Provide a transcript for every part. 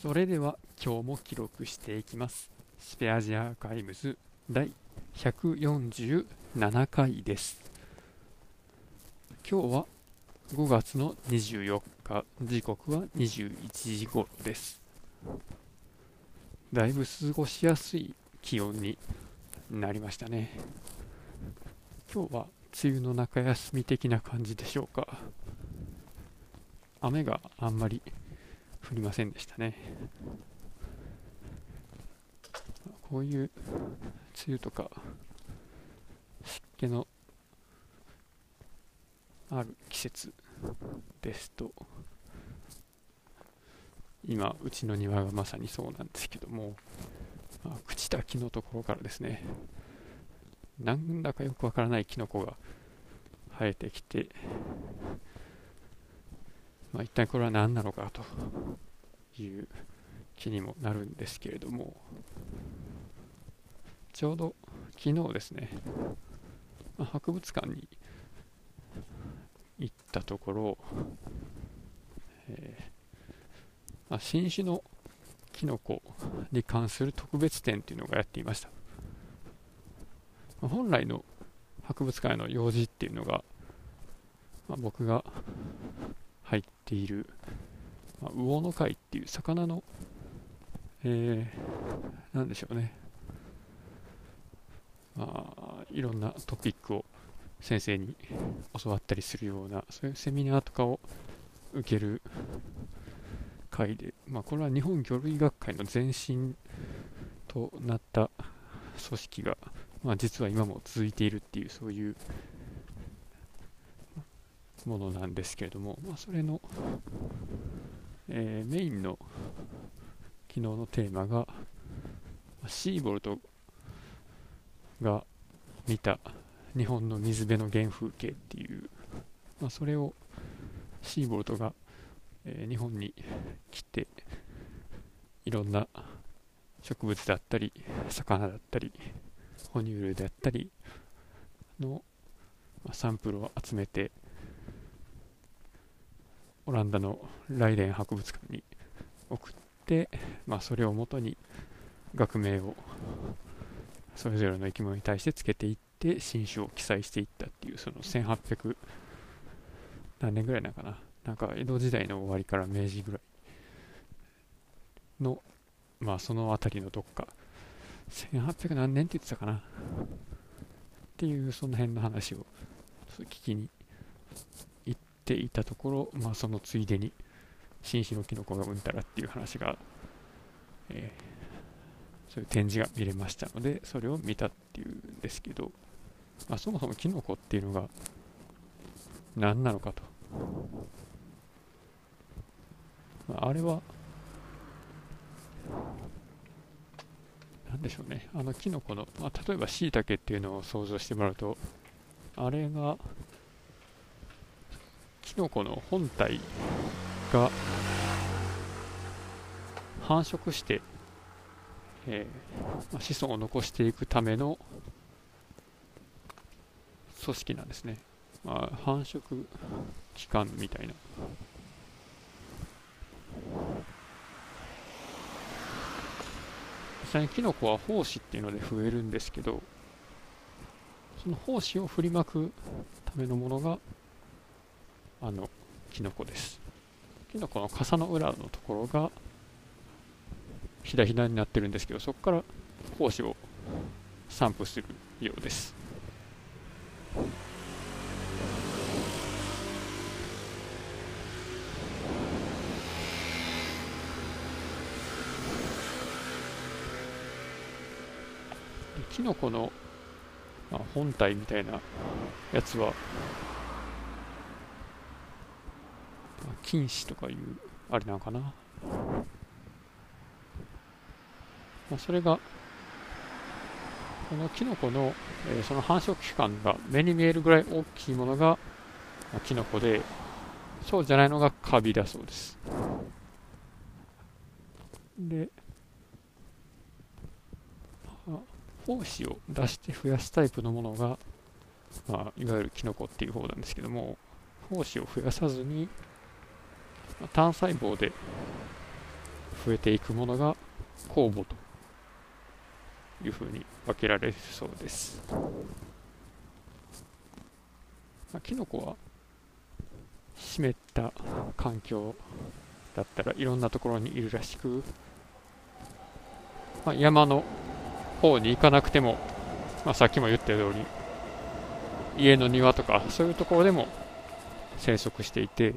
それでは今日も記録していきます。スペアジアアーカイブズ第147回です。今日は5月の24日。時刻は21時頃です。だいぶ過ごしやすい気温になりましたね。今日は梅雨の中休み的な感じでしょうか。雨があんまり降りませんでしたね。こういう梅雨とか湿気のある季節ですと今うちの庭がまさにそうなんですけども、まあ、朽ちた木のところからですねなんだかよくわからないキノコが生えてきて、まあ、一体これは何なのかという気にもなるんですけれどもちょうど昨日ですね、まあ、博物館に行ったところ、えーまあ、新種のキノコに関する特別展というのがやっていました、まあ、本来の博物館への用事っていうのが、ま、僕が入っている、まあ、魚の貝っていう魚の、えー、なんでしょうね、まあ、いろんなトピックを先生に教わったりするようなそういうセミナーとかを受ける会で、まあ、これは日本魚類学会の前身となった組織が、まあ、実は今も続いているっていうそういうものなんですけれども、まあ、それの、えー、メインの昨日のテーマがシーボルトが見た日本の水辺の原風景っていう、まあ、それをシーボルトがえー、日本に来ていろんな植物だったり魚だったり哺乳類であったりの、まあ、サンプルを集めてオランダのライデン博物館に送って、まあ、それをもとに学名をそれぞれの生き物に対してつけていって新種を記載していったっていうその1800何年ぐらいなのかななんか江戸時代の終わりから明治ぐらいの、まあその辺りのどっか、1800何年って言ってたかな。っていう、その辺の話を聞きにていたところ、まあそのついでに、新種のキノコがうんたらっていう話が、えー、そういう展示が見れましたので、それを見たっていうんですけど、まあ、そもそもキノコっていうのが何なのかと。まあれは、なんでしょうね、あのキノコの、まあ、例えばしいたけっていうのを想像してもらうと、あれが、キノコの本体が繁殖して、えーまあ、子孫を残していくための組織なんですね。まあ、繁殖期間みたいな実際にキノコは胞子っていうので増えるんですけどその胞子を振りまくためのものがあのキノコです。キノコの傘の裏のところがひだひだになってるんですけどそこから胞子を散布するようです。キノコの、まあ、本体みたいなやつは、まあ、菌糸とかいうあれなのかな、まあ、それがこのキノコの、えー、その繁殖期間が目に見えるぐらい大きいものが、まあ、キノコでそうじゃないのがカビだそうです。で胞子を出して増やすタイプのものが、まあ、いわゆるキノコっていう方なんですけども胞子を増やさずに、単細胞で増えていくものが酵母というふうに分けられるそうです。まあ、キノコは湿った環境だったらいろんなところにいるらしく、まあ、山の方に行かなくても、まあ、さっきも言った通り家の庭とかそういうところでも生息していて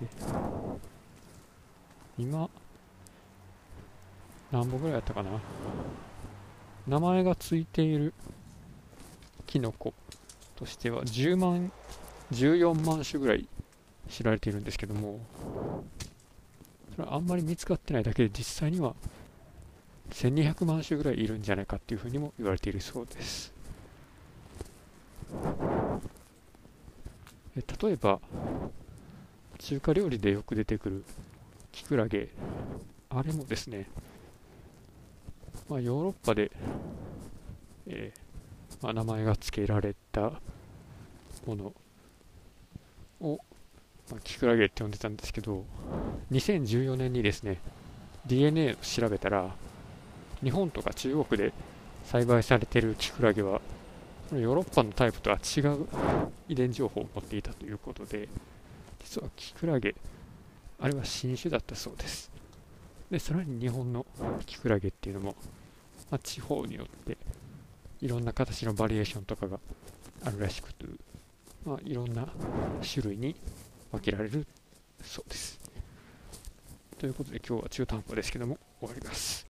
今何本ぐらいやったかな？名前がついているキノコとしては10万14万種ぐらい知られているんですけどもそれはあんまり見つかってないだけで実際には1200万種ぐらいいるんじゃないかっていうふうにも言われているそうです。え例えば中華料理でよく出てくるキクラゲ。あれもですねまあ、ヨーロッパで、えー、まあ、名前が付けられたものを、まあ、キクラゲって呼んでたんですけど2014年にですね DNA を調べたら日本とか中国で栽培されてるキクラゲはヨーロッパのタイプとは違う遺伝情報を持っていたということで実はキクラゲあれは新種だったそうですでさらに日本のキクラゲっていうのもまあ、地方によっていろんな形のバリエーションとかがあるらしくて、まあ、いろんな種類に分けられるそうです。ということで今日は中途半端ですけども終わります。